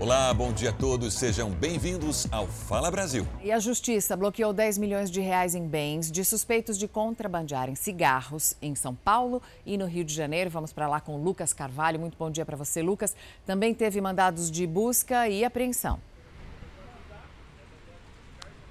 Olá, bom dia a todos. Sejam bem-vindos ao Fala Brasil. E a Justiça bloqueou 10 milhões de reais em bens de suspeitos de contrabandearem cigarros em São Paulo e no Rio de Janeiro. Vamos para lá com Lucas Carvalho. Muito bom dia para você, Lucas. Também teve mandados de busca e apreensão.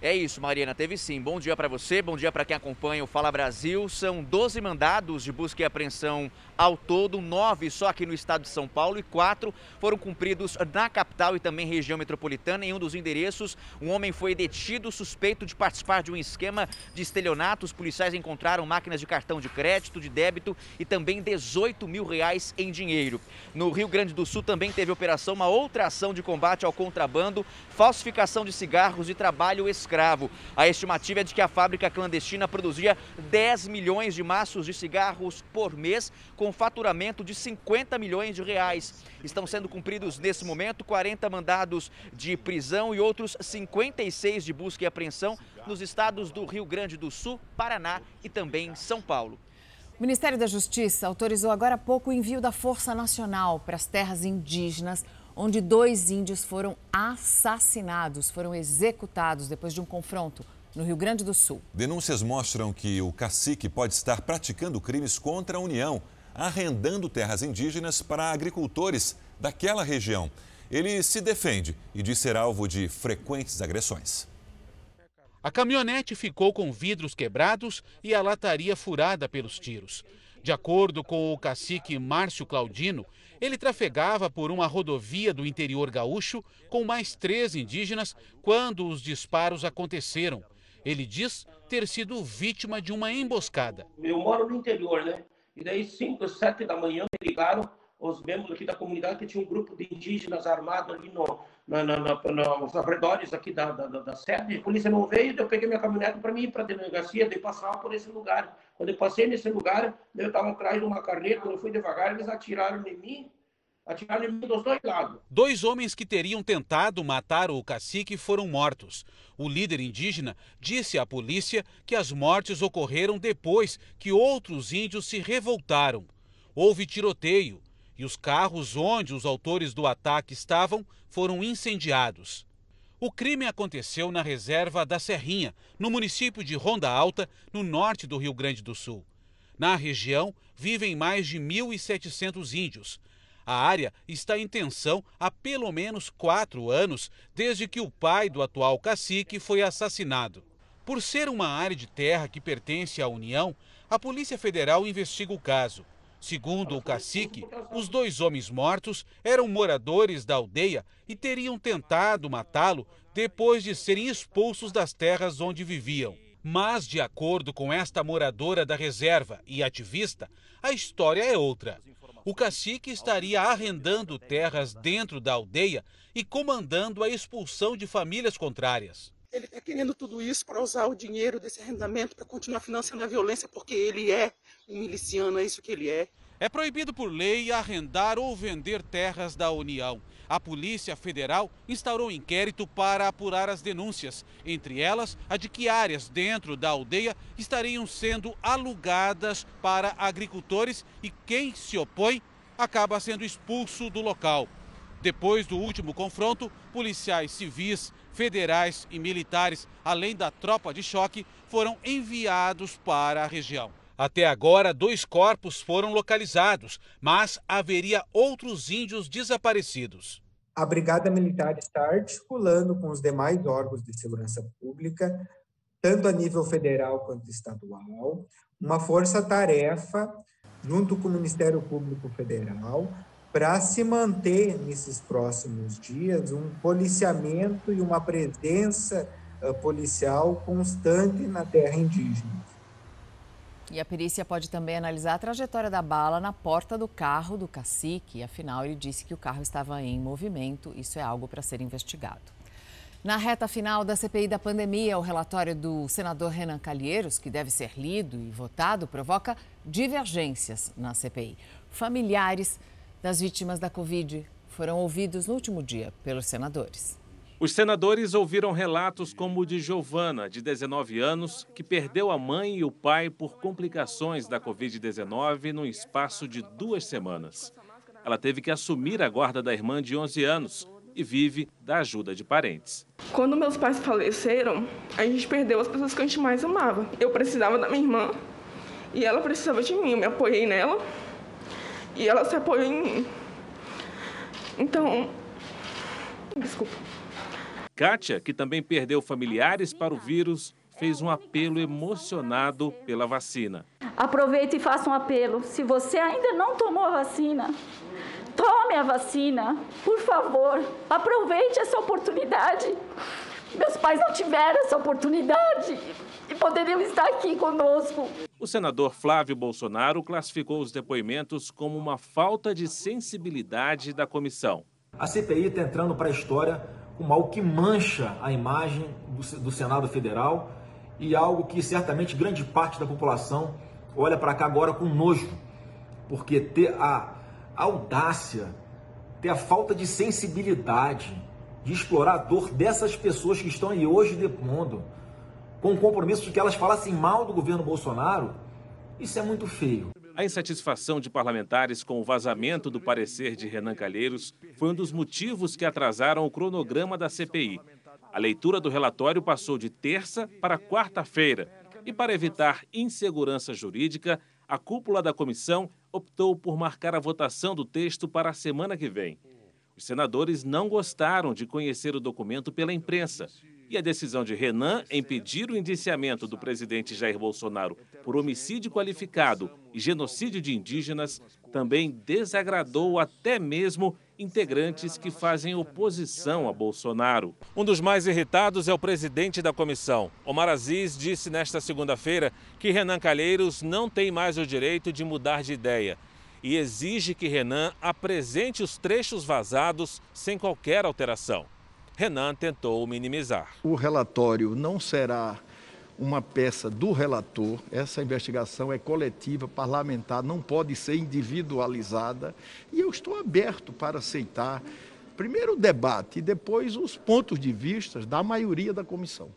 É isso, Mariana, teve sim. Bom dia para você, bom dia para quem acompanha o Fala Brasil. São 12 mandados de busca e apreensão ao todo, nove só aqui no estado de São Paulo e quatro foram cumpridos na capital e também região metropolitana. Em um dos endereços, um homem foi detido suspeito de participar de um esquema de estelionato. Os policiais encontraram máquinas de cartão de crédito, de débito e também 18 mil reais em dinheiro. No Rio Grande do Sul também teve operação, uma outra ação de combate ao contrabando, falsificação de cigarros e trabalho escravo escravo. A estimativa é de que a fábrica clandestina produzia 10 milhões de maços de cigarros por mês, com faturamento de 50 milhões de reais. Estão sendo cumpridos nesse momento 40 mandados de prisão e outros 56 de busca e apreensão nos estados do Rio Grande do Sul, Paraná e também São Paulo. O Ministério da Justiça autorizou agora há pouco o envio da Força Nacional para as terras indígenas onde dois índios foram assassinados, foram executados depois de um confronto no Rio Grande do Sul. Denúncias mostram que o cacique pode estar praticando crimes contra a União, arrendando terras indígenas para agricultores daquela região. Ele se defende e diz ser alvo de frequentes agressões. A caminhonete ficou com vidros quebrados e a lataria furada pelos tiros. De acordo com o cacique Márcio Claudino, ele trafegava por uma rodovia do interior gaúcho com mais três indígenas quando os disparos aconteceram. Ele diz ter sido vítima de uma emboscada. Eu moro no interior, né? E daí, 5, 7 da manhã, me ligaram os membros aqui da comunidade que tinha um grupo de indígenas armados ali no, na, na, na, nos arredores aqui da, da, da, sede. A polícia não veio, eu peguei minha caminhonete para mim ir para a delegacia, de passar por esse lugar. Quando eu passei nesse lugar, eu estava atrás de uma carneta, quando eu fui devagar, eles atiraram em mim, atiraram em mim dos dois lados. Dois homens que teriam tentado matar o cacique foram mortos. O líder indígena disse à polícia que as mortes ocorreram depois que outros índios se revoltaram. Houve tiroteio e os carros onde os autores do ataque estavam foram incendiados. O crime aconteceu na reserva da Serrinha, no município de Ronda Alta, no norte do Rio Grande do Sul. Na região vivem mais de 1.700 índios. A área está em tensão há pelo menos quatro anos, desde que o pai do atual cacique foi assassinado. Por ser uma área de terra que pertence à União, a Polícia Federal investiga o caso. Segundo o cacique, os dois homens mortos eram moradores da aldeia e teriam tentado matá-lo depois de serem expulsos das terras onde viviam. Mas, de acordo com esta moradora da reserva e ativista, a história é outra. O cacique estaria arrendando terras dentro da aldeia e comandando a expulsão de famílias contrárias. Ele está querendo tudo isso para usar o dinheiro desse arrendamento para continuar financiando a violência, porque ele é um miliciano, é isso que ele é. É proibido por lei arrendar ou vender terras da União. A Polícia Federal instaurou um inquérito para apurar as denúncias, entre elas a de que áreas dentro da aldeia estariam sendo alugadas para agricultores e quem se opõe acaba sendo expulso do local. Depois do último confronto, policiais civis, federais e militares, além da tropa de choque, foram enviados para a região. Até agora, dois corpos foram localizados, mas haveria outros índios desaparecidos. A Brigada Militar está articulando com os demais órgãos de segurança pública, tanto a nível federal quanto estadual, uma força-tarefa, junto com o Ministério Público Federal, para se manter nesses próximos dias um policiamento e uma presença uh, policial constante na terra indígena. E a perícia pode também analisar a trajetória da bala na porta do carro do cacique. Afinal, ele disse que o carro estava em movimento. Isso é algo para ser investigado. Na reta final da CPI da pandemia, o relatório do senador Renan Calheiros, que deve ser lido e votado, provoca divergências na CPI. Familiares das vítimas da Covid foram ouvidos no último dia pelos senadores. Os senadores ouviram relatos como o de Giovana, de 19 anos, que perdeu a mãe e o pai por complicações da Covid-19 no espaço de duas semanas. Ela teve que assumir a guarda da irmã de 11 anos, e vive da ajuda de parentes. Quando meus pais faleceram, a gente perdeu as pessoas que a gente mais amava. Eu precisava da minha irmã e ela precisava de mim. Eu me apoiei nela e ela se apoiou em mim. Então, desculpa. Kátia, que também perdeu familiares para o vírus, fez um apelo emocionado pela vacina. Aproveite e faça um apelo. Se você ainda não tomou a vacina, tome a vacina, por favor. Aproveite essa oportunidade. Meus pais não tiveram essa oportunidade e poderiam estar aqui conosco. O senador Flávio Bolsonaro classificou os depoimentos como uma falta de sensibilidade da comissão. A CPI está entrando para a história como algo que mancha a imagem do, do Senado Federal e algo que certamente grande parte da população olha para cá agora com nojo, porque ter a audácia, ter a falta de sensibilidade de explorar a dor dessas pessoas que estão aí hoje depondo, com o compromisso de que elas falassem mal do governo Bolsonaro, isso é muito feio. A insatisfação de parlamentares com o vazamento do parecer de Renan Calheiros foi um dos motivos que atrasaram o cronograma da CPI. A leitura do relatório passou de terça para quarta-feira. E para evitar insegurança jurídica, a cúpula da comissão optou por marcar a votação do texto para a semana que vem. Os senadores não gostaram de conhecer o documento pela imprensa e a decisão de Renan em pedir o indiciamento do presidente Jair Bolsonaro por homicídio qualificado e genocídio de indígenas também desagradou até mesmo integrantes que fazem oposição a Bolsonaro. Um dos mais irritados é o presidente da comissão. Omar Aziz disse nesta segunda-feira que Renan Calheiros não tem mais o direito de mudar de ideia e exige que Renan apresente os trechos vazados sem qualquer alteração. Renan tentou minimizar. O relatório não será uma peça do relator, essa investigação é coletiva, parlamentar, não pode ser individualizada e eu estou aberto para aceitar primeiro o debate e depois os pontos de vista da maioria da comissão.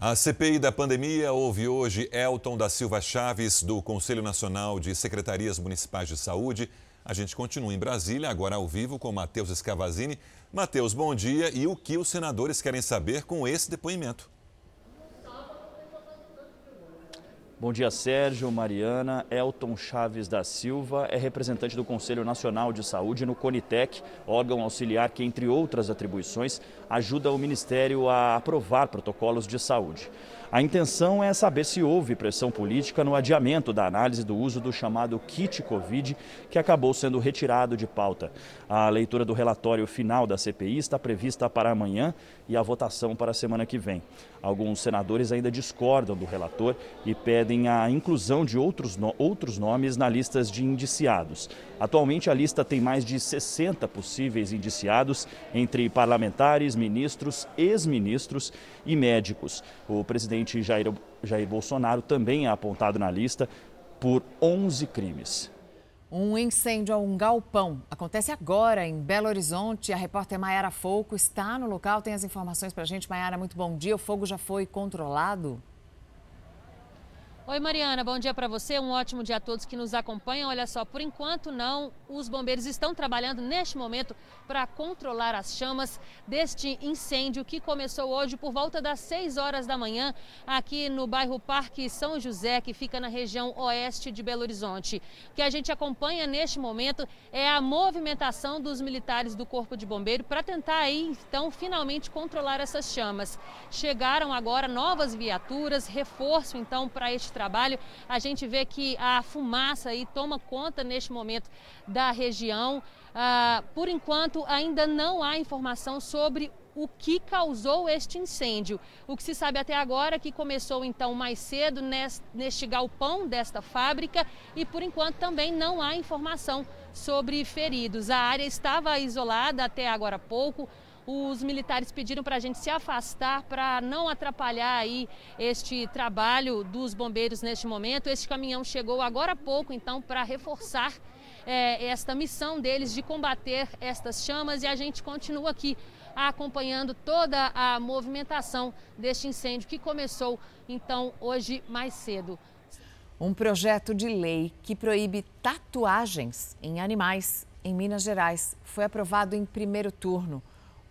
A CPI da pandemia ouve hoje Elton da Silva Chaves, do Conselho Nacional de Secretarias Municipais de Saúde. A gente continua em Brasília, agora ao vivo, com Matheus Escavazini. Matheus, bom dia. E o que os senadores querem saber com esse depoimento? Bom dia, Sérgio, Mariana. Elton Chaves da Silva é representante do Conselho Nacional de Saúde no Conitec, órgão auxiliar que, entre outras atribuições, ajuda o Ministério a aprovar protocolos de saúde. A intenção é saber se houve pressão política no adiamento da análise do uso do chamado kit Covid, que acabou sendo retirado de pauta. A leitura do relatório final da CPI está prevista para amanhã e a votação para a semana que vem. Alguns senadores ainda discordam do relator e pedem a inclusão de outros, no, outros nomes na lista de indiciados. Atualmente, a lista tem mais de 60 possíveis indiciados, entre parlamentares, ministros, ex-ministros e médicos. O presidente Jair, Jair Bolsonaro também é apontado na lista por 11 crimes. Um incêndio a um galpão acontece agora em Belo Horizonte. A repórter Maiara Fouco está no local, tem as informações para a gente. Maiara, muito bom dia. O fogo já foi controlado? Oi, Mariana, bom dia para você. Um ótimo dia a todos que nos acompanham. Olha só, por enquanto não, os bombeiros estão trabalhando neste momento para controlar as chamas deste incêndio que começou hoje por volta das 6 horas da manhã aqui no bairro Parque São José, que fica na região oeste de Belo Horizonte. O que a gente acompanha neste momento é a movimentação dos militares do Corpo de Bombeiro para tentar aí, então, finalmente controlar essas chamas. Chegaram agora novas viaturas, reforço então para este trabalho, a gente vê que a fumaça aí toma conta neste momento da região. Ah, por enquanto, ainda não há informação sobre o que causou este incêndio. O que se sabe até agora é que começou então mais cedo neste galpão desta fábrica e por enquanto também não há informação sobre feridos. A área estava isolada até agora há pouco. Os militares pediram para a gente se afastar para não atrapalhar aí este trabalho dos bombeiros neste momento. Este caminhão chegou agora há pouco, então, para reforçar é, esta missão deles de combater estas chamas e a gente continua aqui acompanhando toda a movimentação deste incêndio que começou então hoje mais cedo. Um projeto de lei que proíbe tatuagens em animais em Minas Gerais. Foi aprovado em primeiro turno.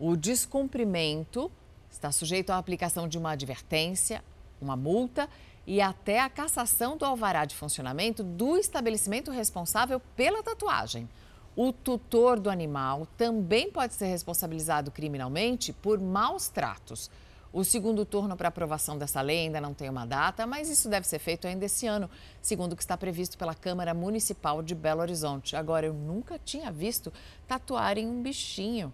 O descumprimento está sujeito à aplicação de uma advertência, uma multa e até a cassação do alvará de funcionamento do estabelecimento responsável pela tatuagem. O tutor do animal também pode ser responsabilizado criminalmente por maus tratos. O segundo turno para aprovação dessa lei ainda não tem uma data, mas isso deve ser feito ainda esse ano, segundo o que está previsto pela Câmara Municipal de Belo Horizonte. Agora, eu nunca tinha visto tatuarem um bichinho.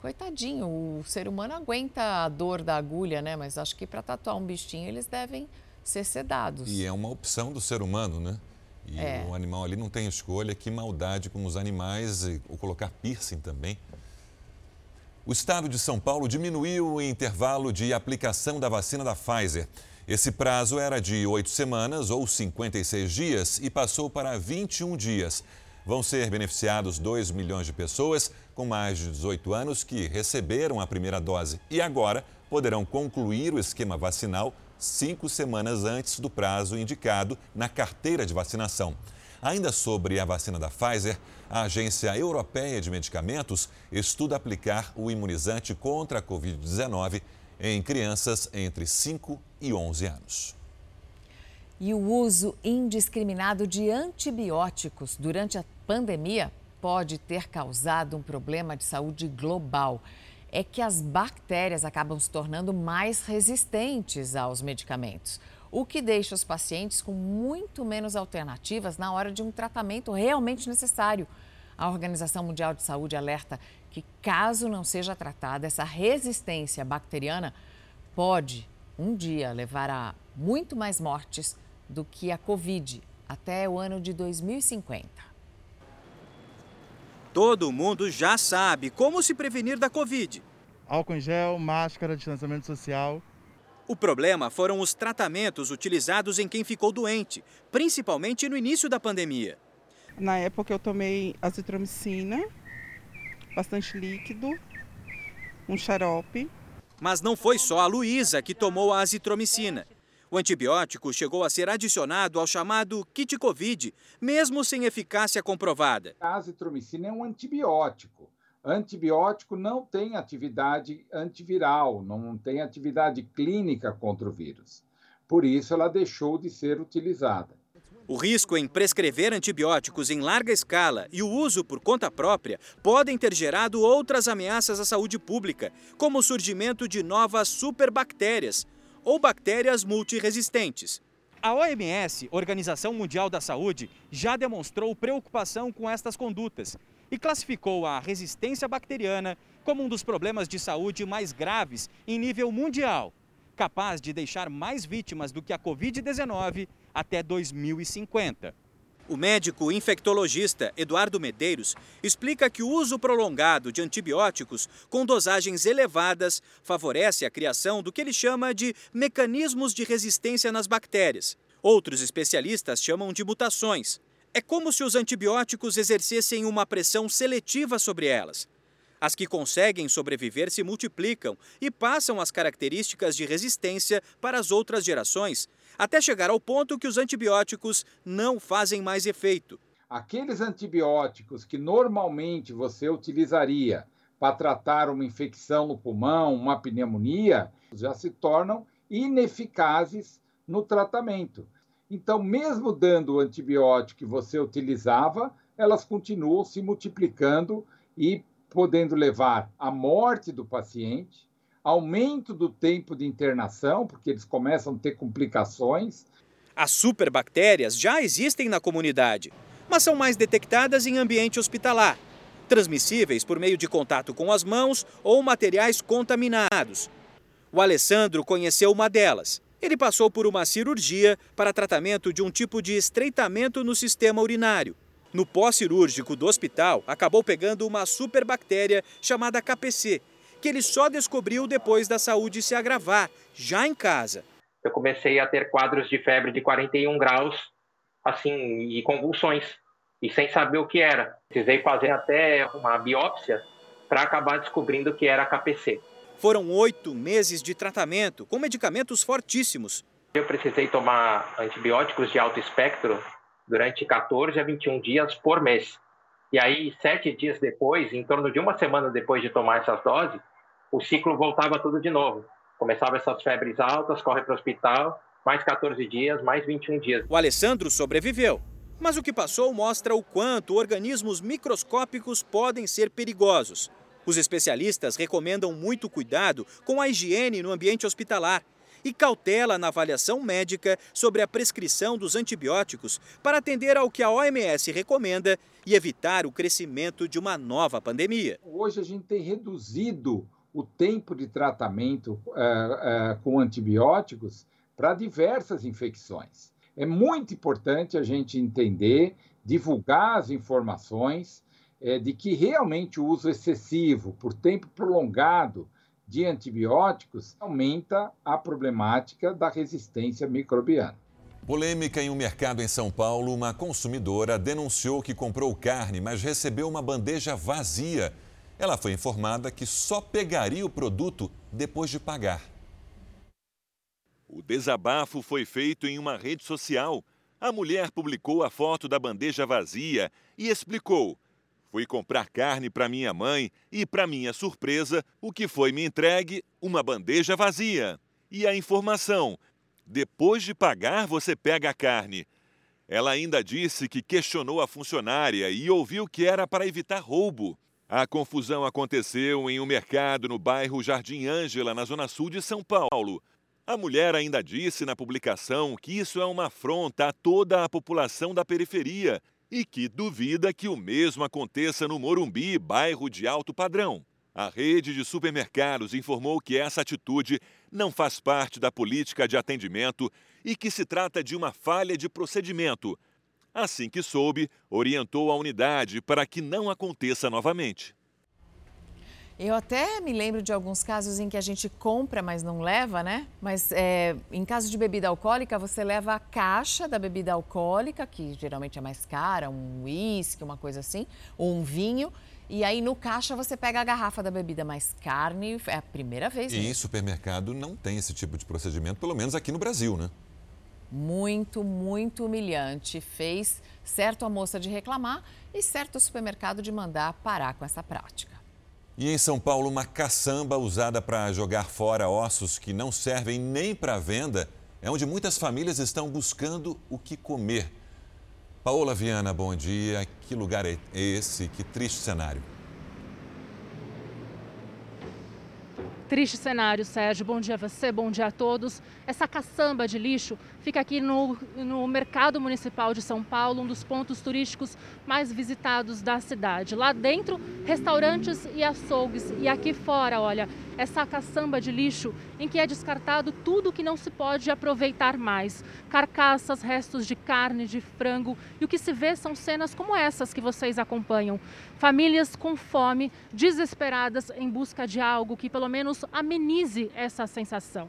Coitadinho, o ser humano aguenta a dor da agulha, né? Mas acho que para tatuar um bichinho eles devem ser sedados. E é uma opção do ser humano, né? E é. o animal ali não tem escolha. Que maldade com os animais, ou colocar piercing também. O estado de São Paulo diminuiu o intervalo de aplicação da vacina da Pfizer. Esse prazo era de oito semanas ou 56 dias e passou para 21 dias. Vão ser beneficiados 2 milhões de pessoas com mais de 18 anos que receberam a primeira dose e agora poderão concluir o esquema vacinal cinco semanas antes do prazo indicado na carteira de vacinação. Ainda sobre a vacina da Pfizer, a Agência Europeia de Medicamentos estuda aplicar o imunizante contra a Covid-19 em crianças entre 5 e 11 anos. E o uso indiscriminado de antibióticos durante a pandemia pode ter causado um problema de saúde global é que as bactérias acabam se tornando mais resistentes aos medicamentos, o que deixa os pacientes com muito menos alternativas na hora de um tratamento realmente necessário. A Organização Mundial de Saúde alerta que, caso não seja tratada, essa resistência bacteriana pode um dia levar a muito mais mortes do que a Covid até o ano de 2050. Todo mundo já sabe como se prevenir da Covid. Álcool em gel, máscara, distanciamento social. O problema foram os tratamentos utilizados em quem ficou doente, principalmente no início da pandemia. Na época eu tomei azitromicina, bastante líquido, um xarope. Mas não foi só a Luísa que tomou a azitromicina. O antibiótico chegou a ser adicionado ao chamado kit Covid, mesmo sem eficácia comprovada. A azitromicina é um antibiótico. Antibiótico não tem atividade antiviral, não tem atividade clínica contra o vírus. Por isso, ela deixou de ser utilizada. O risco em prescrever antibióticos em larga escala e o uso por conta própria podem ter gerado outras ameaças à saúde pública, como o surgimento de novas superbactérias, ou bactérias multiresistentes. A OMS, Organização Mundial da Saúde, já demonstrou preocupação com estas condutas e classificou a resistência bacteriana como um dos problemas de saúde mais graves em nível mundial, capaz de deixar mais vítimas do que a Covid-19 até 2050. O médico infectologista Eduardo Medeiros explica que o uso prolongado de antibióticos com dosagens elevadas favorece a criação do que ele chama de mecanismos de resistência nas bactérias. Outros especialistas chamam de mutações. É como se os antibióticos exercessem uma pressão seletiva sobre elas. As que conseguem sobreviver se multiplicam e passam as características de resistência para as outras gerações, até chegar ao ponto que os antibióticos não fazem mais efeito. Aqueles antibióticos que normalmente você utilizaria para tratar uma infecção no pulmão, uma pneumonia, já se tornam ineficazes no tratamento. Então, mesmo dando o antibiótico que você utilizava, elas continuam se multiplicando e podendo levar à morte do paciente, aumento do tempo de internação, porque eles começam a ter complicações. As superbactérias já existem na comunidade, mas são mais detectadas em ambiente hospitalar, transmissíveis por meio de contato com as mãos ou materiais contaminados. O Alessandro conheceu uma delas. Ele passou por uma cirurgia para tratamento de um tipo de estreitamento no sistema urinário. No pós-cirúrgico do hospital, acabou pegando uma superbactéria chamada KPC, que ele só descobriu depois da saúde se agravar, já em casa. Eu comecei a ter quadros de febre de 41 graus, assim, e convulsões, e sem saber o que era. Precisei fazer até uma biópsia para acabar descobrindo que era KPC. Foram oito meses de tratamento com medicamentos fortíssimos. Eu precisei tomar antibióticos de alto espectro durante 14 a 21 dias por mês. E aí, sete dias depois, em torno de uma semana depois de tomar essas doses, o ciclo voltava tudo de novo. Começava essas febres altas, corre para o hospital, mais 14 dias, mais 21 dias. O Alessandro sobreviveu. Mas o que passou mostra o quanto organismos microscópicos podem ser perigosos. Os especialistas recomendam muito cuidado com a higiene no ambiente hospitalar e cautela na avaliação médica sobre a prescrição dos antibióticos para atender ao que a OMS recomenda e evitar o crescimento de uma nova pandemia. Hoje a gente tem reduzido o tempo de tratamento é, é, com antibióticos para diversas infecções. É muito importante a gente entender, divulgar as informações é, de que realmente o uso excessivo por tempo prolongado de antibióticos aumenta a problemática da resistência microbiana. Polêmica em um mercado em São Paulo, uma consumidora denunciou que comprou carne, mas recebeu uma bandeja vazia. Ela foi informada que só pegaria o produto depois de pagar. O desabafo foi feito em uma rede social. A mulher publicou a foto da bandeja vazia e explicou: Fui comprar carne para minha mãe e, para minha surpresa, o que foi me entregue? Uma bandeja vazia. E a informação: depois de pagar, você pega a carne. Ela ainda disse que questionou a funcionária e ouviu que era para evitar roubo. A confusão aconteceu em um mercado no bairro Jardim Ângela, na zona sul de São Paulo. A mulher ainda disse na publicação que isso é uma afronta a toda a população da periferia e que duvida que o mesmo aconteça no Morumbi, bairro de alto padrão. A rede de supermercados informou que essa atitude não faz parte da política de atendimento e que se trata de uma falha de procedimento. Assim que soube, orientou a unidade para que não aconteça novamente. Eu até me lembro de alguns casos em que a gente compra, mas não leva, né? Mas é, em caso de bebida alcoólica, você leva a caixa da bebida alcoólica, que geralmente é mais cara, um uísque, uma coisa assim, ou um vinho. E aí no caixa você pega a garrafa da bebida, mais carne é a primeira vez. E em supermercado não tem esse tipo de procedimento, pelo menos aqui no Brasil, né? Muito, muito humilhante. Fez certo a moça de reclamar e certo o supermercado de mandar parar com essa prática. E em São Paulo, uma caçamba usada para jogar fora ossos que não servem nem para venda é onde muitas famílias estão buscando o que comer. Paola Viana, bom dia. Que lugar é esse? Que triste cenário. Triste cenário, Sérgio. Bom dia a você, bom dia a todos. Essa caçamba de lixo fica aqui no, no Mercado Municipal de São Paulo, um dos pontos turísticos mais visitados da cidade. Lá dentro, restaurantes e açougues. E aqui fora, olha, essa caçamba de lixo em que é descartado tudo que não se pode aproveitar mais. Carcaças, restos de carne, de frango. E o que se vê são cenas como essas que vocês acompanham. Famílias com fome, desesperadas em busca de algo que pelo menos amenize essa sensação.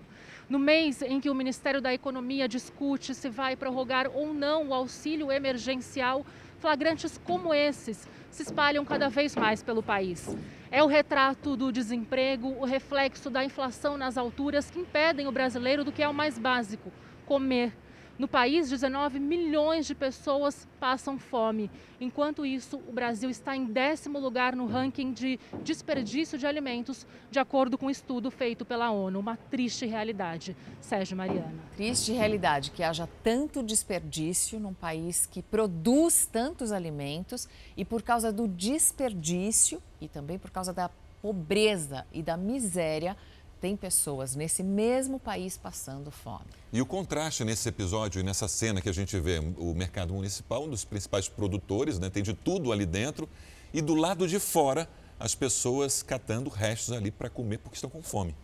No mês em que o Ministério da Economia discute se vai prorrogar ou não o auxílio emergencial, flagrantes como esses se espalham cada vez mais pelo país. É o retrato do desemprego, o reflexo da inflação nas alturas que impedem o brasileiro do que é o mais básico: comer. No país, 19 milhões de pessoas passam fome. Enquanto isso, o Brasil está em décimo lugar no ranking de desperdício de alimentos, de acordo com um estudo feito pela ONU. Uma triste realidade. Sérgio Mariana. Triste realidade que haja tanto desperdício num país que produz tantos alimentos e por causa do desperdício e também por causa da pobreza e da miséria tem pessoas nesse mesmo país passando fome. E o contraste nesse episódio e nessa cena que a gente vê, o mercado municipal, um dos principais produtores, né, tem de tudo ali dentro, e do lado de fora, as pessoas catando restos ali para comer porque estão com fome.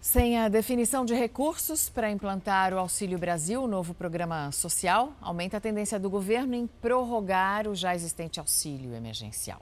Sem a definição de recursos para implantar o Auxílio Brasil, o novo programa social, aumenta a tendência do governo em prorrogar o já existente auxílio emergencial.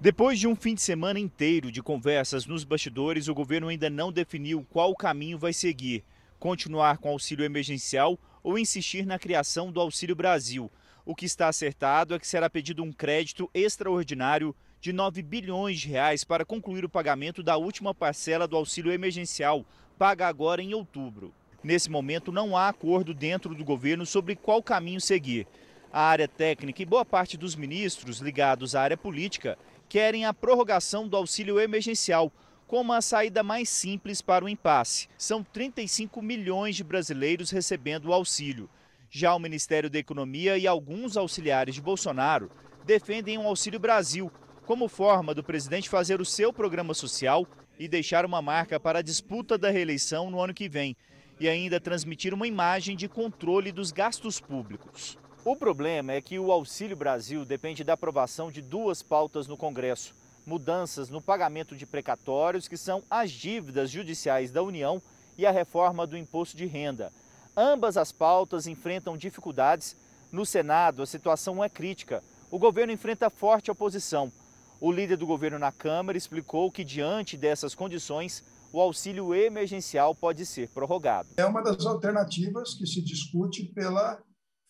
Depois de um fim de semana inteiro de conversas nos bastidores, o governo ainda não definiu qual caminho vai seguir: continuar com o auxílio emergencial ou insistir na criação do Auxílio Brasil. O que está acertado é que será pedido um crédito extraordinário de 9 bilhões de reais para concluir o pagamento da última parcela do auxílio emergencial, paga agora em outubro. Nesse momento, não há acordo dentro do governo sobre qual caminho seguir. A área técnica e boa parte dos ministros ligados à área política querem a prorrogação do auxílio emergencial como a saída mais simples para o impasse. São 35 milhões de brasileiros recebendo o auxílio. Já o Ministério da Economia e alguns auxiliares de Bolsonaro defendem um Auxílio Brasil como forma do presidente fazer o seu programa social e deixar uma marca para a disputa da reeleição no ano que vem e ainda transmitir uma imagem de controle dos gastos públicos. O problema é que o Auxílio Brasil depende da aprovação de duas pautas no Congresso: mudanças no pagamento de precatórios, que são as dívidas judiciais da União, e a reforma do imposto de renda. Ambas as pautas enfrentam dificuldades. No Senado, a situação é crítica. O governo enfrenta forte oposição. O líder do governo na Câmara explicou que, diante dessas condições, o auxílio emergencial pode ser prorrogado. É uma das alternativas que se discute pela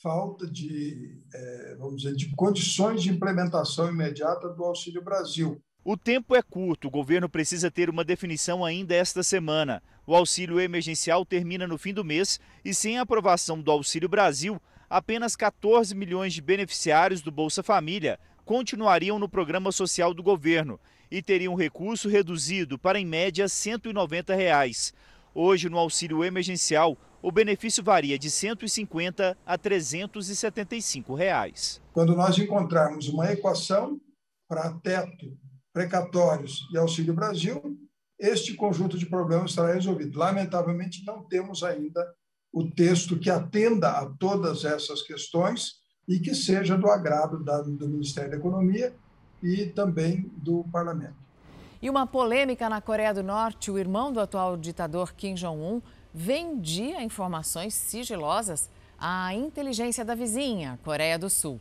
falta de, é, vamos dizer, de condições de implementação imediata do Auxílio Brasil. O tempo é curto, o governo precisa ter uma definição ainda esta semana. O auxílio emergencial termina no fim do mês e, sem aprovação do Auxílio Brasil, apenas 14 milhões de beneficiários do Bolsa Família continuariam no programa social do governo e teriam recurso reduzido para, em média, 190 reais. Hoje, no auxílio emergencial, o benefício varia de R$ 150 a 375 reais. Quando nós encontrarmos uma equação para teto, precatórios e Auxílio Brasil, este conjunto de problemas estará resolvido. Lamentavelmente, não temos ainda o texto que atenda a todas essas questões e que seja do agrado do Ministério da Economia e também do parlamento. E uma polêmica na Coreia do Norte: o irmão do atual ditador Kim Jong-un vendia informações sigilosas à inteligência da vizinha, Coreia do Sul.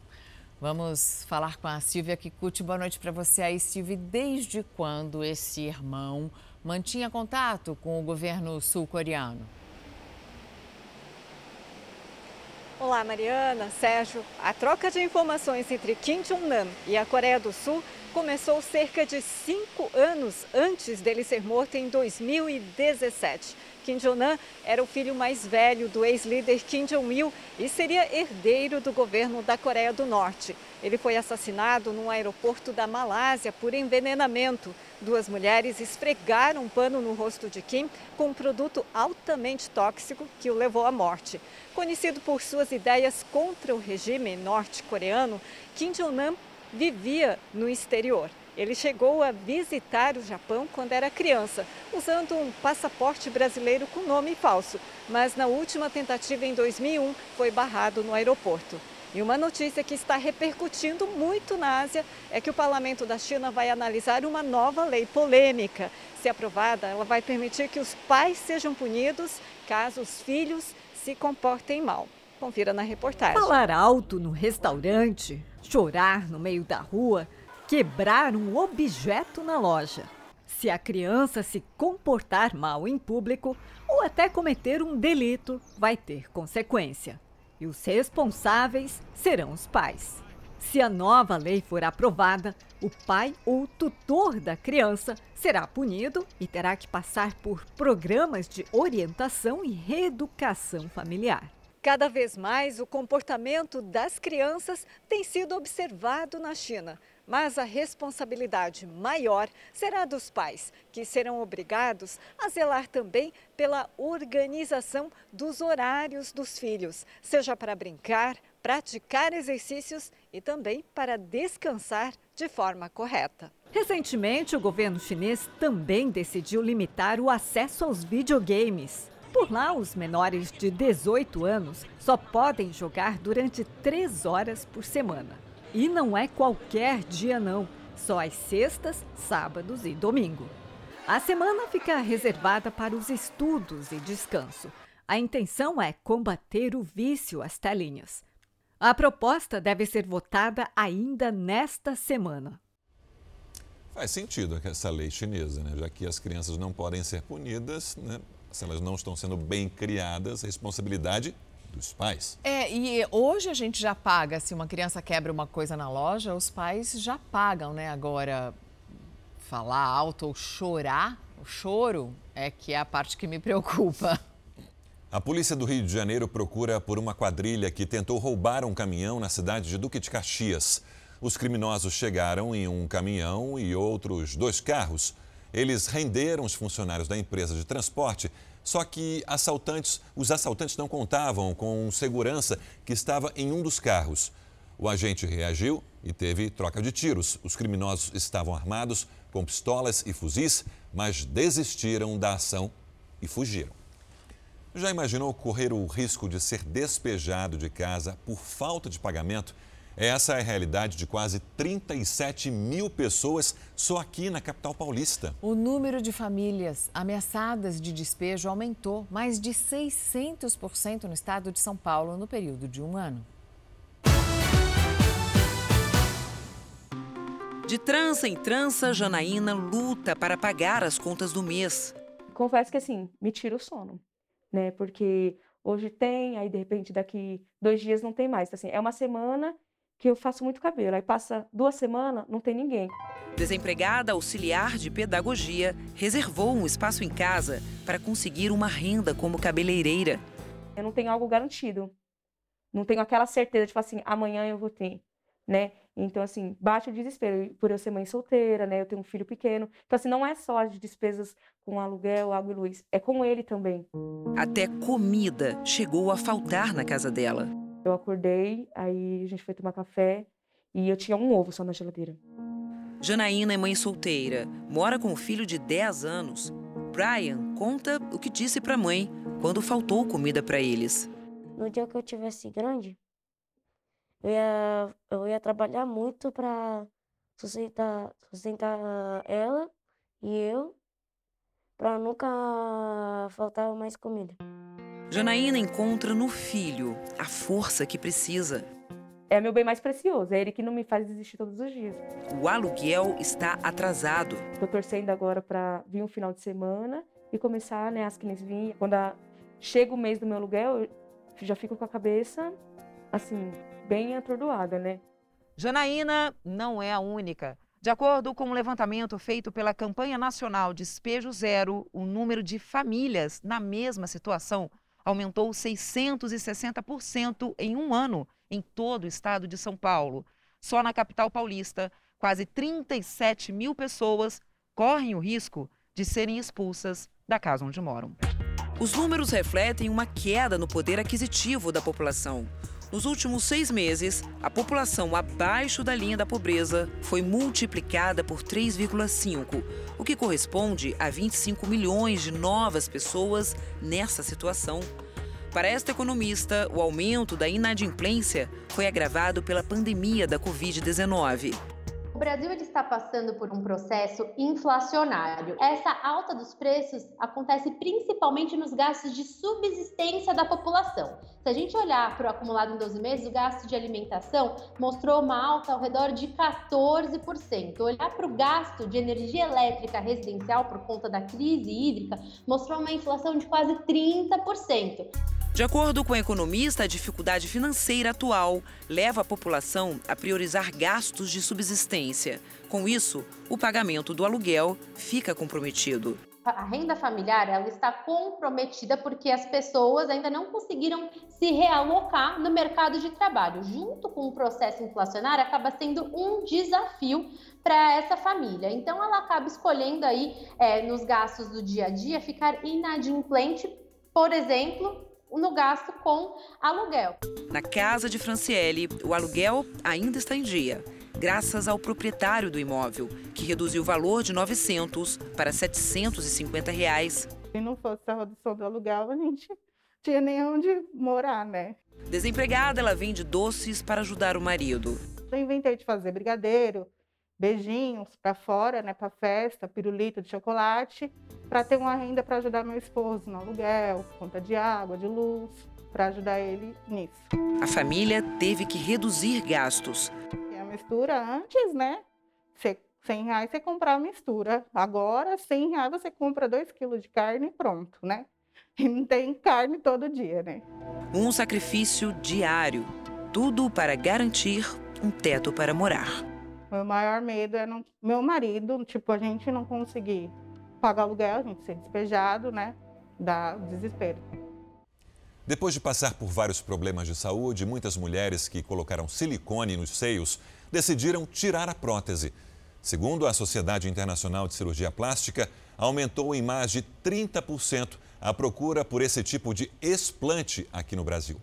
Vamos falar com a Silvia Kikuchi. Boa noite para você aí, Silvia. Desde quando esse irmão mantinha contato com o governo sul-coreano? Olá, Mariana, Sérgio. A troca de informações entre Kim Jong-nam e a Coreia do Sul começou cerca de cinco anos antes dele ser morto em 2017. Kim Jong-un era o filho mais velho do ex-líder Kim Jong-il e seria herdeiro do governo da Coreia do Norte. Ele foi assassinado no aeroporto da Malásia por envenenamento. Duas mulheres esfregaram um pano no rosto de Kim com um produto altamente tóxico que o levou à morte. Conhecido por suas ideias contra o regime norte-coreano, Kim Jong-nam vivia no exterior. Ele chegou a visitar o Japão quando era criança, usando um passaporte brasileiro com nome falso, mas na última tentativa em 2001 foi barrado no aeroporto. E uma notícia que está repercutindo muito na Ásia é que o parlamento da China vai analisar uma nova lei polêmica. Se aprovada, ela vai permitir que os pais sejam punidos caso os filhos se comportem mal. Confira na reportagem. Falar alto no restaurante, chorar no meio da rua, quebrar um objeto na loja. Se a criança se comportar mal em público ou até cometer um delito, vai ter consequência e os responsáveis serão os pais. Se a nova lei for aprovada, o pai ou tutor da criança será punido e terá que passar por programas de orientação e reeducação familiar. Cada vez mais, o comportamento das crianças tem sido observado na China mas a responsabilidade maior será dos pais, que serão obrigados a zelar também pela organização dos horários dos filhos, seja para brincar, praticar exercícios e também para descansar de forma correta. Recentemente, o governo chinês também decidiu limitar o acesso aos videogames. Por lá, os menores de 18 anos só podem jogar durante três horas por semana. E não é qualquer dia, não. Só às sextas, sábados e domingo. A semana fica reservada para os estudos e descanso. A intenção é combater o vício às telinhas. A proposta deve ser votada ainda nesta semana. Faz sentido essa lei chinesa, né? já que as crianças não podem ser punidas, né? se elas não estão sendo bem criadas, a responsabilidade dos pais. É, e hoje a gente já paga, se uma criança quebra uma coisa na loja, os pais já pagam, né? Agora, falar alto ou chorar, o choro é que é a parte que me preocupa. A polícia do Rio de Janeiro procura por uma quadrilha que tentou roubar um caminhão na cidade de Duque de Caxias. Os criminosos chegaram em um caminhão e outros dois carros. Eles renderam os funcionários da empresa de transporte, só que assaltantes, os assaltantes não contavam com segurança que estava em um dos carros. O agente reagiu e teve troca de tiros. Os criminosos estavam armados com pistolas e fuzis, mas desistiram da ação e fugiram. Já imaginou correr o risco de ser despejado de casa por falta de pagamento? Essa é a realidade de quase 37 mil pessoas só aqui na capital paulista. O número de famílias ameaçadas de despejo aumentou mais de 600% no estado de São Paulo no período de um ano. De trança em trança, Janaína luta para pagar as contas do mês. Confesso que assim, me tira o sono né? Porque hoje tem, aí de repente daqui dois dias não tem mais. Então, assim, é uma semana que eu faço muito cabelo, aí passa duas semanas, não tem ninguém. Desempregada auxiliar de pedagogia, reservou um espaço em casa para conseguir uma renda como cabeleireira. Eu não tenho algo garantido. Não tenho aquela certeza de, tipo assim, amanhã eu vou ter, né? Então, assim, bate o desespero por eu ser mãe solteira, né? Eu tenho um filho pequeno. Então, assim, não é só as despesas com aluguel, água e luz, é com ele também. Até comida chegou a faltar na casa dela. Eu acordei, aí a gente foi tomar café e eu tinha um ovo só na geladeira. Janaína é mãe solteira, mora com um filho de 10 anos. Brian conta o que disse para a mãe quando faltou comida para eles. No dia que eu tivesse grande, eu ia, eu ia trabalhar muito para sustentar, sustentar ela e eu, para nunca faltar mais comida. Janaína encontra no filho a força que precisa. É meu bem mais precioso, é ele que não me faz desistir todos os dias. O aluguel está atrasado. Estou torcendo agora para vir um final de semana e começar, né, as clientes virem. Quando a... chega o mês do meu aluguel, eu já fico com a cabeça assim, bem atordoada, né? Janaína não é a única. De acordo com um levantamento feito pela Campanha Nacional Despejo Zero, o número de famílias na mesma situação aumentou 660% em um ano em todo o estado de São Paulo. Só na capital paulista, quase 37 mil pessoas correm o risco de serem expulsas da casa onde moram. Os números refletem uma queda no poder aquisitivo da população. Nos últimos seis meses, a população abaixo da linha da pobreza foi multiplicada por 3,5, o que corresponde a 25 milhões de novas pessoas nessa situação. Para esta economista, o aumento da inadimplência foi agravado pela pandemia da Covid-19. O Brasil ele está passando por um processo inflacionário. Essa alta dos preços acontece principalmente nos gastos de subsistência da população. Se a gente olhar para o acumulado em 12 meses, o gasto de alimentação mostrou uma alta ao redor de 14%. Olhar para o gasto de energia elétrica residencial por conta da crise hídrica mostrou uma inflação de quase 30%. De acordo com a economista, a dificuldade financeira atual leva a população a priorizar gastos de subsistência. Com isso, o pagamento do aluguel fica comprometido. A renda familiar ela está comprometida porque as pessoas ainda não conseguiram se realocar no mercado de trabalho. Junto com o processo inflacionário, acaba sendo um desafio para essa família. Então, ela acaba escolhendo aí, é, nos gastos do dia a dia, ficar inadimplente, por exemplo, no gasto com aluguel. Na casa de Franciele, o aluguel ainda está em dia, graças ao proprietário do imóvel, que reduziu o valor de 900 para 750 reais. Se não fosse a redução do aluguel, a gente tinha nem onde morar, né? Desempregada, ela vende doces para ajudar o marido. Eu inventei de fazer brigadeiro, beijinhos para fora, né, para festa, pirulito de chocolate, para ter uma renda para ajudar meu esposo no aluguel, conta de água, de luz, para ajudar ele nisso. A família teve que reduzir gastos. Mistura antes, né? 100 reais você comprar a mistura. Agora, 100 reais você compra 2 quilos de carne e pronto, né? E não tem carne todo dia, né? Um sacrifício diário. Tudo para garantir um teto para morar. Meu maior medo é não, meu marido, tipo, a gente não conseguir pagar aluguel, a gente ser despejado, né? Dá desespero. Depois de passar por vários problemas de saúde, muitas mulheres que colocaram silicone nos seios decidiram tirar a prótese. Segundo a Sociedade Internacional de Cirurgia Plástica, aumentou em mais de 30% a procura por esse tipo de explante aqui no Brasil.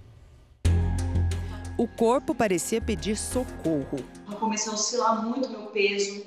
O corpo parecia pedir socorro. Eu comecei a oscilar muito meu peso,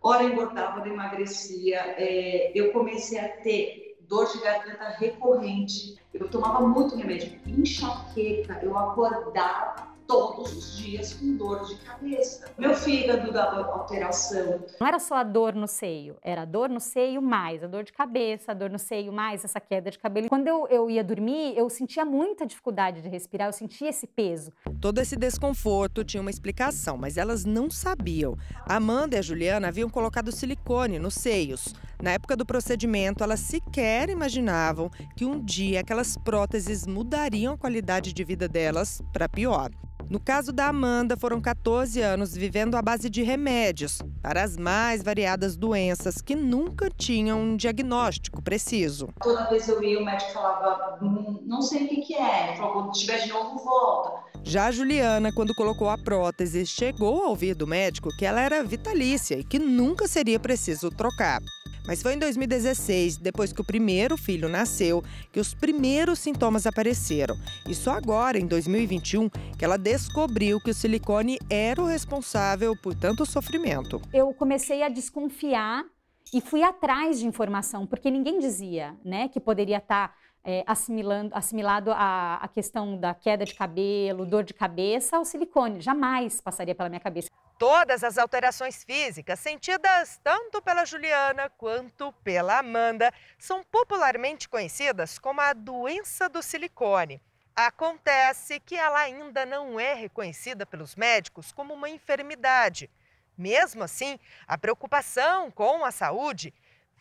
hora engordava, hora emagrecia. É, eu comecei a ter dor de garganta recorrente. Eu tomava muito remédio, enxaqueca, eu acordava todos os dias com dor de cabeça. Meu fígado dava alteração. Não era só a dor no seio, era a dor no seio mais a dor de cabeça, a dor no seio mais essa queda de cabelo. Quando eu, eu ia dormir, eu sentia muita dificuldade de respirar, eu sentia esse peso. Todo esse desconforto tinha uma explicação, mas elas não sabiam. A Amanda e a Juliana haviam colocado silicone nos seios. Na época do procedimento, elas sequer imaginavam que um dia aquelas próteses mudariam a qualidade de vida delas para pior. No caso da Amanda, foram 14 anos vivendo à base de remédios para as mais variadas doenças que nunca tinham um diagnóstico preciso. Toda vez eu ia, o médico falava, "Hum, não sei o que, que é. Ele falou, quando tiver de novo, volta. Já a Juliana, quando colocou a prótese, chegou a ouvir do médico que ela era vitalícia e que nunca seria preciso trocar. Mas foi em 2016, depois que o primeiro filho nasceu, que os primeiros sintomas apareceram. E só agora, em 2021, que ela descobriu que o silicone era o responsável por tanto sofrimento. Eu comecei a desconfiar e fui atrás de informação, porque ninguém dizia né, que poderia estar é, assimilando, assimilado a, a questão da queda de cabelo, dor de cabeça ao silicone. Jamais passaria pela minha cabeça. Todas as alterações físicas sentidas tanto pela Juliana quanto pela Amanda são popularmente conhecidas como a doença do silicone. Acontece que ela ainda não é reconhecida pelos médicos como uma enfermidade. Mesmo assim, a preocupação com a saúde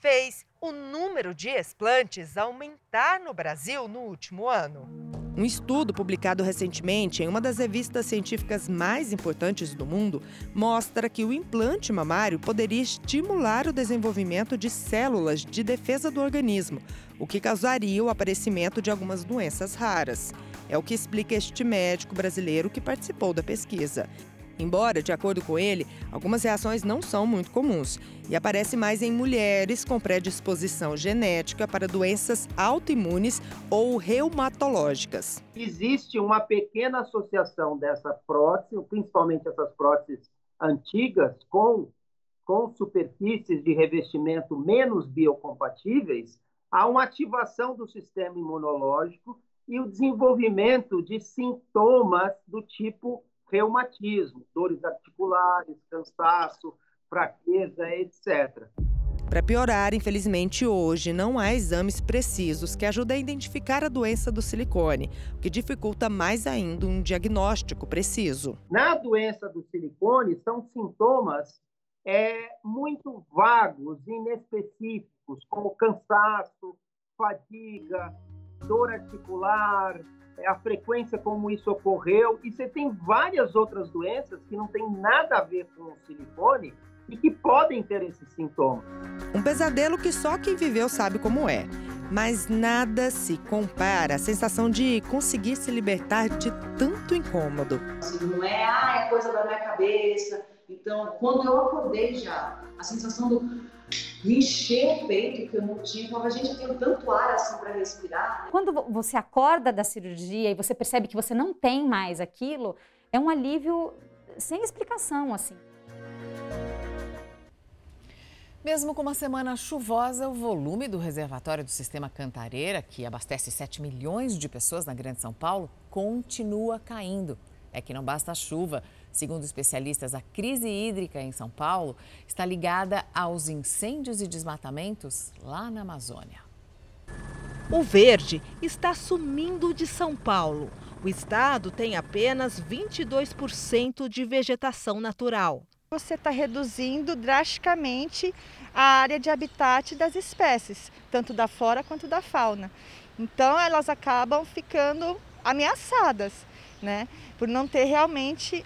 fez o número de explantes aumentar no Brasil no último ano. Um estudo publicado recentemente em uma das revistas científicas mais importantes do mundo mostra que o implante mamário poderia estimular o desenvolvimento de células de defesa do organismo, o que causaria o aparecimento de algumas doenças raras. É o que explica este médico brasileiro que participou da pesquisa. Embora, de acordo com ele, algumas reações não são muito comuns e aparece mais em mulheres com predisposição genética para doenças autoimunes ou reumatológicas. Existe uma pequena associação dessa prótese, principalmente essas próteses antigas, com, com superfícies de revestimento menos biocompatíveis, a uma ativação do sistema imunológico e o desenvolvimento de sintomas do tipo reumatismo, dores articulares, cansaço, fraqueza, etc. Para piorar, infelizmente, hoje não há exames precisos que ajudem a identificar a doença do silicone, o que dificulta mais ainda um diagnóstico preciso. Na doença do silicone, são sintomas é, muito vagos, inespecíficos, como cansaço, fadiga, dor articular, a frequência como isso ocorreu. E você tem várias outras doenças que não tem nada a ver com o silicone e que podem ter esses sintomas. Um pesadelo que só quem viveu sabe como é. Mas nada se compara à sensação de conseguir se libertar de tanto incômodo. Assim, não é, ah, é coisa da minha cabeça. Então, quando eu acordei já, a sensação do encher o peito que eu não tinha, eu falava, gente, eu tenho tanto ar assim para respirar. Quando você acorda da cirurgia e você percebe que você não tem mais aquilo, é um alívio sem explicação, assim. Mesmo com uma semana chuvosa, o volume do reservatório do sistema Cantareira, que abastece 7 milhões de pessoas na Grande São Paulo, continua caindo. É que não basta a chuva. Segundo especialistas, a crise hídrica em São Paulo está ligada aos incêndios e desmatamentos lá na Amazônia. O verde está sumindo de São Paulo. O estado tem apenas 22% de vegetação natural. Você está reduzindo drasticamente a área de habitat das espécies, tanto da flora quanto da fauna. Então, elas acabam ficando ameaçadas, né? Por não ter realmente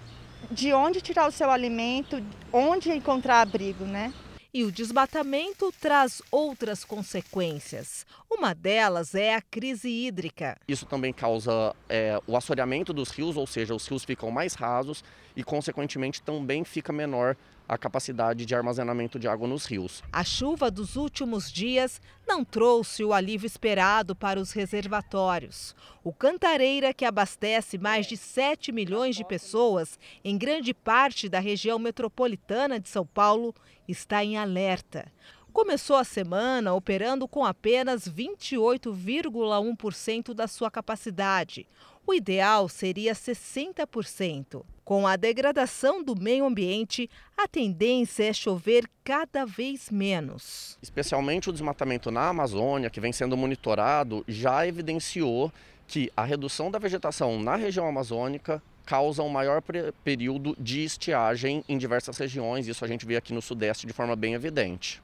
de onde tirar o seu alimento, onde encontrar abrigo, né? E o desmatamento traz outras consequências. Uma delas é a crise hídrica. Isso também causa é, o assoreamento dos rios, ou seja, os rios ficam mais rasos e, consequentemente, também fica menor a capacidade de armazenamento de água nos rios. A chuva dos últimos dias não trouxe o alívio esperado para os reservatórios. O Cantareira, que abastece mais de 7 milhões de pessoas em grande parte da região metropolitana de São Paulo, está em alerta. Começou a semana operando com apenas 28,1% da sua capacidade. O ideal seria 60%. Com a degradação do meio ambiente, a tendência é chover cada vez menos. Especialmente o desmatamento na Amazônia, que vem sendo monitorado, já evidenciou que a redução da vegetação na região amazônica causa um maior período de estiagem em diversas regiões. Isso a gente vê aqui no Sudeste de forma bem evidente.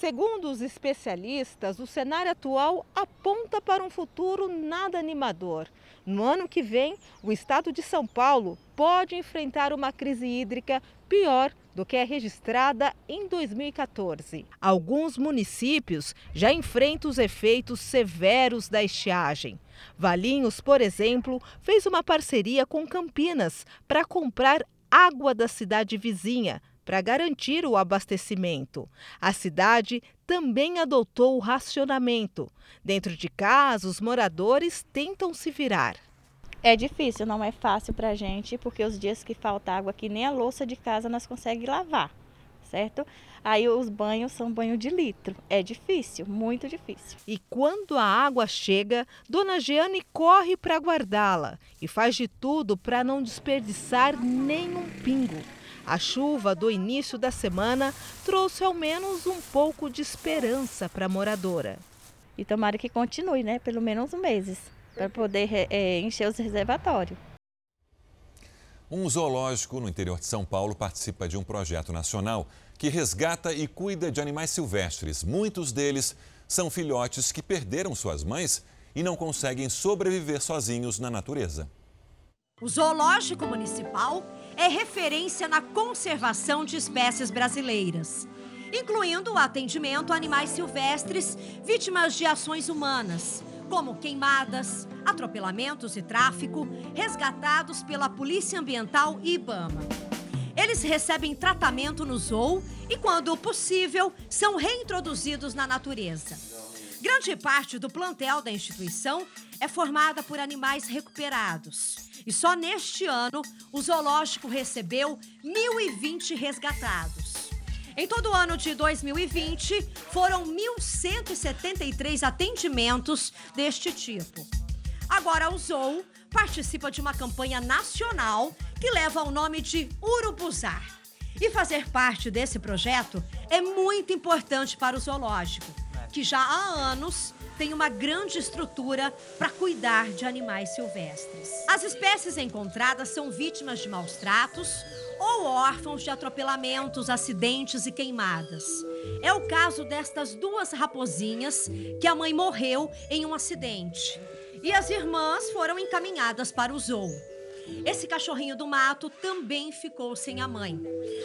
Segundo os especialistas, o cenário atual aponta para um futuro nada animador. No ano que vem, o estado de São Paulo pode enfrentar uma crise hídrica pior do que é registrada em 2014. Alguns municípios já enfrentam os efeitos severos da estiagem. Valinhos, por exemplo, fez uma parceria com Campinas para comprar água da cidade vizinha para garantir o abastecimento. A cidade também adotou o racionamento. Dentro de casa, os moradores tentam se virar. É difícil, não é fácil para a gente, porque os dias que falta água aqui, nem a louça de casa nós conseguimos lavar, certo? Aí os banhos são banho de litro. É difícil, muito difícil. E quando a água chega, Dona Jeane corre para guardá-la e faz de tudo para não desperdiçar nenhum pingo. A chuva do início da semana trouxe ao menos um pouco de esperança para a moradora. E tomara que continue, né? Pelo menos meses, para poder é, encher os reservatórios. Um zoológico no interior de São Paulo participa de um projeto nacional que resgata e cuida de animais silvestres. Muitos deles são filhotes que perderam suas mães e não conseguem sobreviver sozinhos na natureza. O Zoológico Municipal é referência na conservação de espécies brasileiras, incluindo o atendimento a animais silvestres vítimas de ações humanas, como queimadas, atropelamentos e tráfico, resgatados pela Polícia Ambiental e IBAMA. Eles recebem tratamento no zoo e, quando possível, são reintroduzidos na natureza. Grande parte do plantel da instituição é formada por animais recuperados. E só neste ano, o zoológico recebeu 1.020 resgatados. Em todo o ano de 2020, foram 1.173 atendimentos deste tipo. Agora, o Zoo participa de uma campanha nacional que leva o nome de Urubuzar. E fazer parte desse projeto é muito importante para o zoológico, que já há anos tem uma grande estrutura para cuidar de animais silvestres. As espécies encontradas são vítimas de maus tratos ou órfãos de atropelamentos, acidentes e queimadas. É o caso destas duas raposinhas que a mãe morreu em um acidente e as irmãs foram encaminhadas para o zoo. Esse cachorrinho do mato também ficou sem a mãe.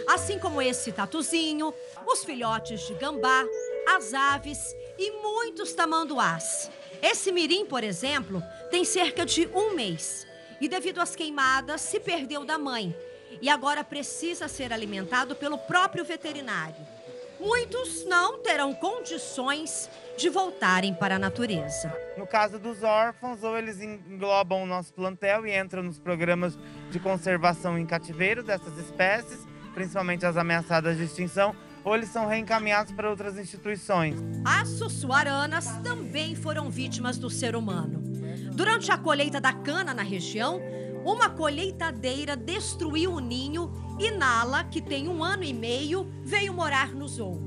Assim como esse tatuzinho, os filhotes de gambá, as aves e muitos tamanduás. Esse mirim, por exemplo, tem cerca de um mês e, devido às queimadas, se perdeu da mãe e agora precisa ser alimentado pelo próprio veterinário. Muitos não terão condições de voltarem para a natureza. No caso dos órfãos, ou eles englobam o nosso plantel e entram nos programas de conservação em cativeiro dessas espécies, principalmente as ameaçadas de extinção, ou eles são reencaminhados para outras instituições. As sussuaranas também foram vítimas do ser humano. Durante a colheita da cana na região, uma colheitadeira destruiu o ninho e Nala, que tem um ano e meio, veio morar no zoo.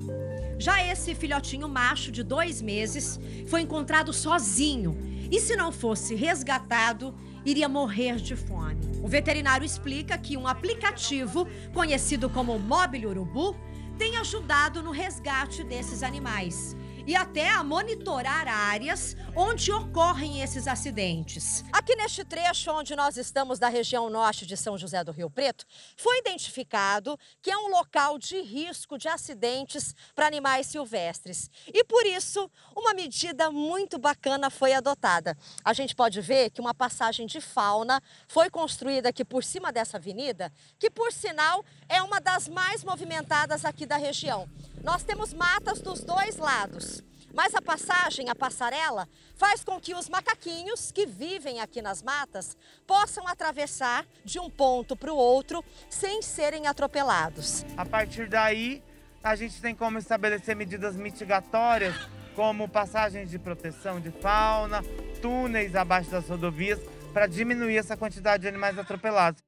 Já esse filhotinho macho de dois meses foi encontrado sozinho e, se não fosse resgatado, iria morrer de fome. O veterinário explica que um aplicativo conhecido como Mobile Urubu tem ajudado no resgate desses animais. E até a monitorar áreas onde ocorrem esses acidentes. Aqui neste trecho onde nós estamos da região norte de São José do Rio Preto, foi identificado que é um local de risco de acidentes para animais silvestres. E por isso, uma medida muito bacana foi adotada. A gente pode ver que uma passagem de fauna foi construída aqui por cima dessa avenida, que por sinal é uma das mais movimentadas aqui da região. Nós temos matas dos dois lados. Mas a passagem, a passarela, faz com que os macaquinhos que vivem aqui nas matas possam atravessar de um ponto para o outro sem serem atropelados. A partir daí, a gente tem como estabelecer medidas mitigatórias, como passagens de proteção de fauna, túneis abaixo das rodovias, para diminuir essa quantidade de animais atropelados.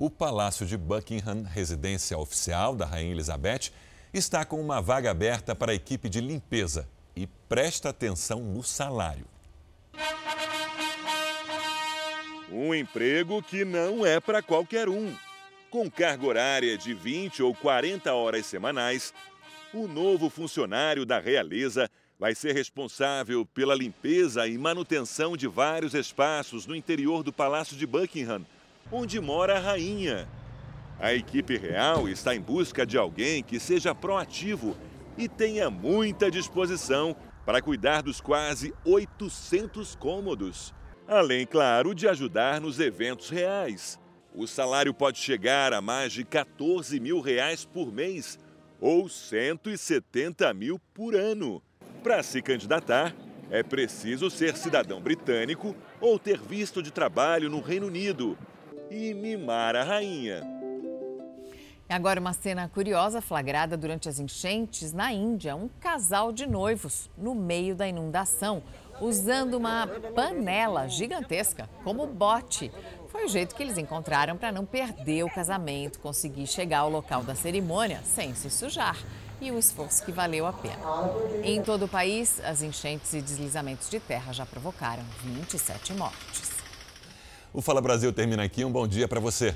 O Palácio de Buckingham, residência oficial da Rainha Elizabeth, está com uma vaga aberta para a equipe de limpeza. E presta atenção no salário. Um emprego que não é para qualquer um. Com carga horária de 20 ou 40 horas semanais, o novo funcionário da realeza vai ser responsável pela limpeza e manutenção de vários espaços no interior do Palácio de Buckingham, onde mora a rainha. A equipe real está em busca de alguém que seja proativo e tenha muita disposição para cuidar dos quase 800 cômodos. Além, claro, de ajudar nos eventos reais. O salário pode chegar a mais de 14 mil reais por mês ou 170 mil por ano. Para se candidatar, é preciso ser cidadão britânico ou ter visto de trabalho no Reino Unido e mimar a rainha. Agora, uma cena curiosa flagrada durante as enchentes na Índia. Um casal de noivos no meio da inundação, usando uma panela gigantesca como bote. Foi o jeito que eles encontraram para não perder o casamento, conseguir chegar ao local da cerimônia sem se sujar. E o esforço que valeu a pena. Em todo o país, as enchentes e deslizamentos de terra já provocaram 27 mortes. O Fala Brasil termina aqui. Um bom dia para você.